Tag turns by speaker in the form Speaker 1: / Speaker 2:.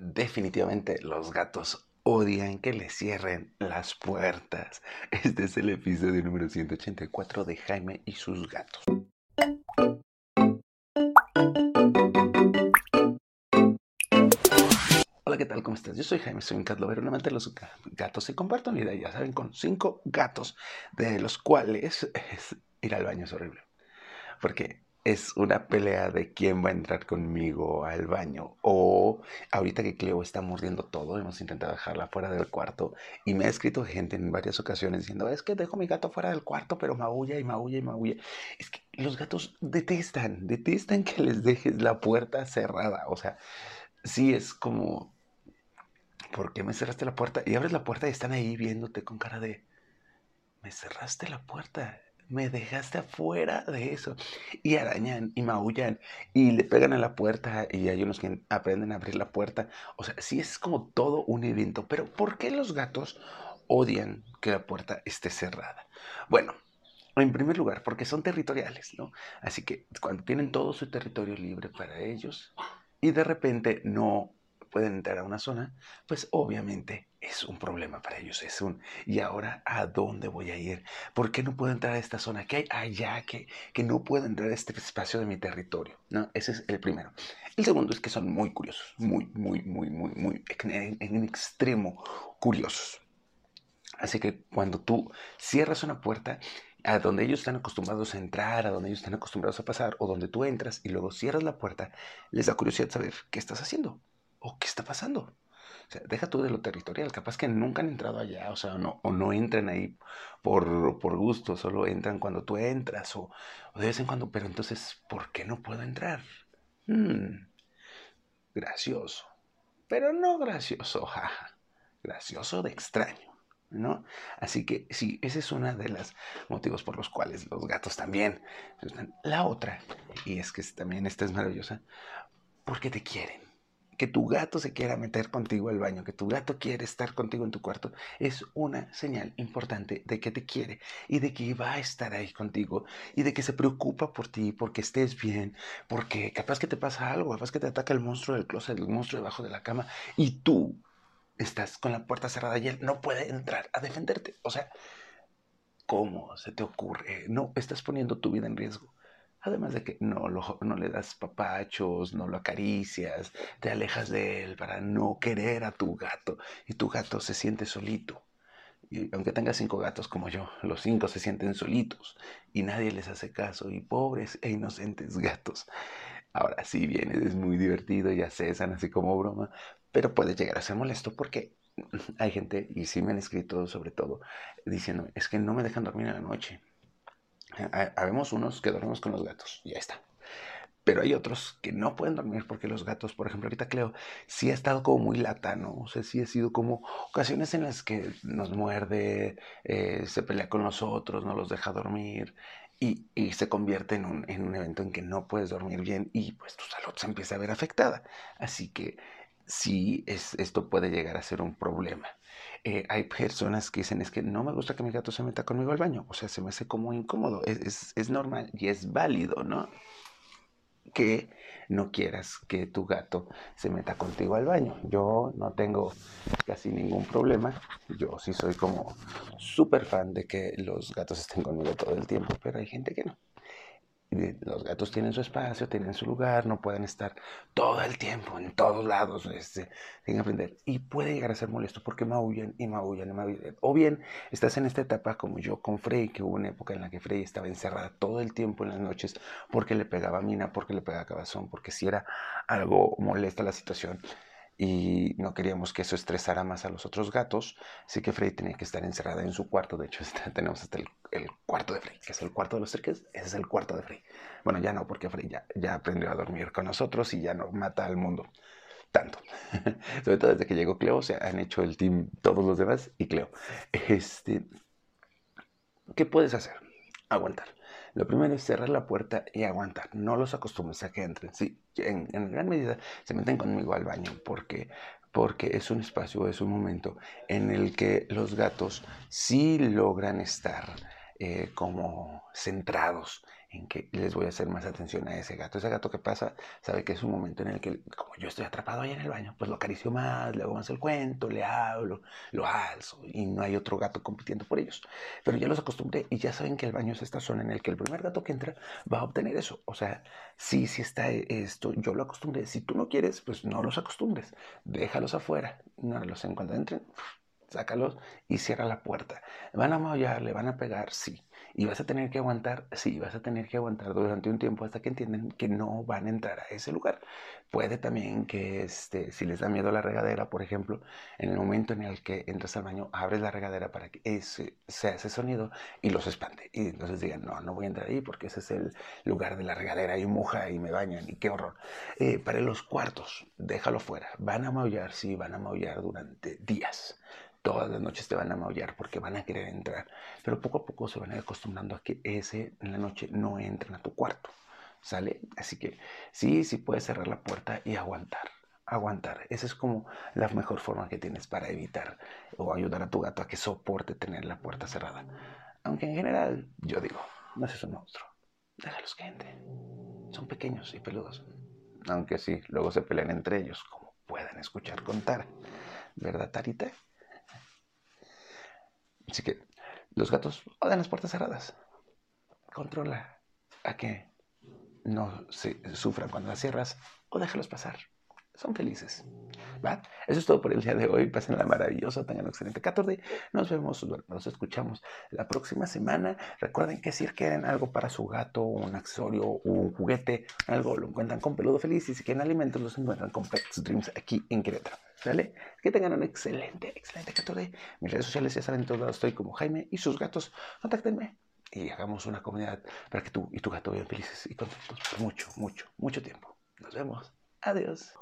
Speaker 1: Definitivamente los gatos odian que les cierren las puertas. Este es el episodio número 184 de Jaime y sus gatos. Hola, ¿qué tal? ¿Cómo estás? Yo soy Jaime, soy un cat lover, un amante de los gatos y comparto mi ya saben, con cinco gatos, de los cuales ir al baño es horrible. Porque es una pelea de quién va a entrar conmigo al baño. O ahorita que Cleo está mordiendo todo, hemos intentado dejarla fuera del cuarto. Y me ha escrito gente en varias ocasiones diciendo, es que dejo mi gato fuera del cuarto, pero maulla y maulla y maulla. Es que los gatos detestan, detestan que les dejes la puerta cerrada. O sea, sí es como, ¿por qué me cerraste la puerta? Y abres la puerta y están ahí viéndote con cara de, me cerraste la puerta me dejaste afuera de eso. Y arañan y maullan y le pegan a la puerta y hay unos que aprenden a abrir la puerta. O sea, sí es como todo un evento. Pero ¿por qué los gatos odian que la puerta esté cerrada? Bueno. En primer lugar, porque son territoriales, ¿no? Así que cuando tienen todo su territorio libre para ellos y de repente no pueden entrar a una zona, pues obviamente es un problema para ellos. Es un, ¿y ahora a dónde voy a ir? ¿Por qué no puedo entrar a esta zona? ¿Qué hay allá que, que no puedo entrar a este espacio de mi territorio? ¿No? Ese es el primero. El segundo es que son muy curiosos, muy, muy, muy, muy, muy, en, en extremo curiosos. Así que cuando tú cierras una puerta, a donde ellos están acostumbrados a entrar, a donde ellos están acostumbrados a pasar, o donde tú entras y luego cierras la puerta, les da curiosidad saber qué estás haciendo o qué está pasando. O sea, deja tú de lo territorial, capaz que nunca han entrado allá, o sea, no, o no entran ahí por, por gusto, solo entran cuando tú entras, o, de vez en cuando, pero entonces, ¿por qué no puedo entrar? Hmm, gracioso, pero no gracioso, jaja, gracioso de extraño. ¿No? Así que sí, ese es uno de los motivos por los cuales los gatos también. La otra, y es que también esta es maravillosa, porque te quieren que tu gato se quiera meter contigo al baño, que tu gato quiere estar contigo en tu cuarto, es una señal importante de que te quiere y de que va a estar ahí contigo y de que se preocupa por ti, porque estés bien, porque capaz que te pasa algo, capaz que te ataca el monstruo del closet, el monstruo debajo de la cama y tú estás con la puerta cerrada y él no puede entrar a defenderte. O sea, ¿cómo se te ocurre? No, estás poniendo tu vida en riesgo. Además de que no, no le das papachos, no lo acaricias, te alejas de él para no querer a tu gato y tu gato se siente solito. Y aunque tenga cinco gatos como yo, los cinco se sienten solitos y nadie les hace caso y pobres e inocentes gatos. Ahora sí vienes, es muy divertido, ya cesan así como broma, pero puede llegar a ser molesto porque hay gente, y sí me han escrito sobre todo, diciendo, es que no me dejan dormir en la noche Habemos unos que dormimos con los gatos, y ya está. Pero hay otros que no pueden dormir porque los gatos, por ejemplo, ahorita Cleo, sí ha estado como muy latano, o sea, sí ha sido como ocasiones en las que nos muerde, eh, se pelea con nosotros, no los deja dormir y, y se convierte en un, en un, evento en que no puedes dormir bien y pues tu salud se empieza a ver afectada. Así que sí, es, esto puede llegar a ser un problema. Eh, hay personas que dicen, es que no me gusta que mi gato se meta conmigo al baño, o sea, se me hace como incómodo, es, es, normal y es válido, ¿no? Que no quieras que tu gato se meta contigo al baño. Yo no tengo casi ningún problema, yo sí soy como súper fan de que los gatos estén conmigo todo el tiempo, pero hay gente que no los gatos tienen su espacio, tienen su lugar, no pueden estar todo el tiempo en todos lados, este, que aprender. Y puede llegar a ser molesto porque maullan y maullan y maullan. O bien estás en esta etapa como yo con Frey, que hubo una época en la que Frey estaba encerrada todo el tiempo en las noches porque le pegaba mina, porque le pegaba cabazón, porque si era algo molesta la situación y no queríamos que eso estresara más a los otros gatos, así que Frey tenía que estar encerrada en su cuarto. De hecho, tenemos hasta el, cuarto de Frey, que es el cuarto de los cerques, ese es el cuarto de Frey. Bueno, ya no, porque Frey ya, ya aprendió a dormir con nosotros y ya no mata al mundo tanto. Sobre todo desde que llegó Cleo, se han hecho el team todos los demás y Cleo. Este, ¿Qué puedes hacer? Aguantar. Lo primero es cerrar la puerta y aguantar. No los acostumbres a que entren. Sí, en, gran medida se meten conmigo al baño porque, porque es un espacio, es un momento en el que los gatos sí logran estar eh, como centrados en que les voy a hacer más atención a ese gato. Ese gato que pasa sabe que es un momento en el que, como yo estoy atrapado ahí en el baño, pues lo acaricio más, le hago más el cuento, le hablo, lo alzo y no hay otro gato compitiendo por ellos. Pero ya los acostumbré y ya saben que el baño es esta zona en el que el primer gato que entra va a obtener eso. O sea, sí, sí está esto, yo lo acostumbré. Si tú no quieres, pues no los acostumbres, déjalos afuera, no los en cuando entren sácalos y cierra la puerta. ¿Van a maullar? ¿Le van a pegar? Sí. ¿Y vas a tener que aguantar? Sí, vas a tener que aguantar durante un tiempo hasta que entiendan que no van a entrar a ese lugar. Puede también que este, si les da miedo la regadera, por ejemplo, en el momento en el que entras al baño, abres la regadera para que ese, sea ese sonido y los espante. Y entonces digan, no, no voy a entrar ahí porque ese es el lugar de la regadera y moja y me bañan y qué horror. Eh, para los cuartos, déjalo fuera. Van a maullar, sí, van a maullar durante días todas las noches te van a maullar porque van a querer entrar, pero poco a poco se van acostumbrando a que ese en la noche no entren a tu cuarto, ¿sale? Así que sí, sí puedes cerrar la puerta y aguantar, aguantar. Esa es como la mejor forma que tienes para evitar o ayudar a tu gato a que soporte tener la puerta cerrada. Aunque en general, yo digo, no es un monstruo, déjalos que entren. Son pequeños y peludos. Aunque sí, luego se pelean entre ellos, como puedan escuchar contar. ¿Verdad, Tarita? Así que los gatos odian las puertas cerradas. Controla a que no se sufran cuando las cierras o déjalos pasar. Son felices. ¿va? Eso es todo por el día de hoy. Pasen la maravillosa, tengan un excelente 14. Nos vemos, nos escuchamos la próxima semana. Recuerden que si quieren algo para su gato, un accesorio, un juguete, algo, lo encuentran con Peludo Feliz. Y si quieren alimentos, los encuentran con Pets Dreams aquí en Querétaro. ¿Sale? Que tengan un excelente, excelente 14. Mis redes sociales ya saben, en todos lados estoy como Jaime y sus gatos. Contáctenme y hagamos una comunidad para que tú y tu gato vivan felices y contentos mucho, mucho, mucho tiempo. Nos vemos. Adiós.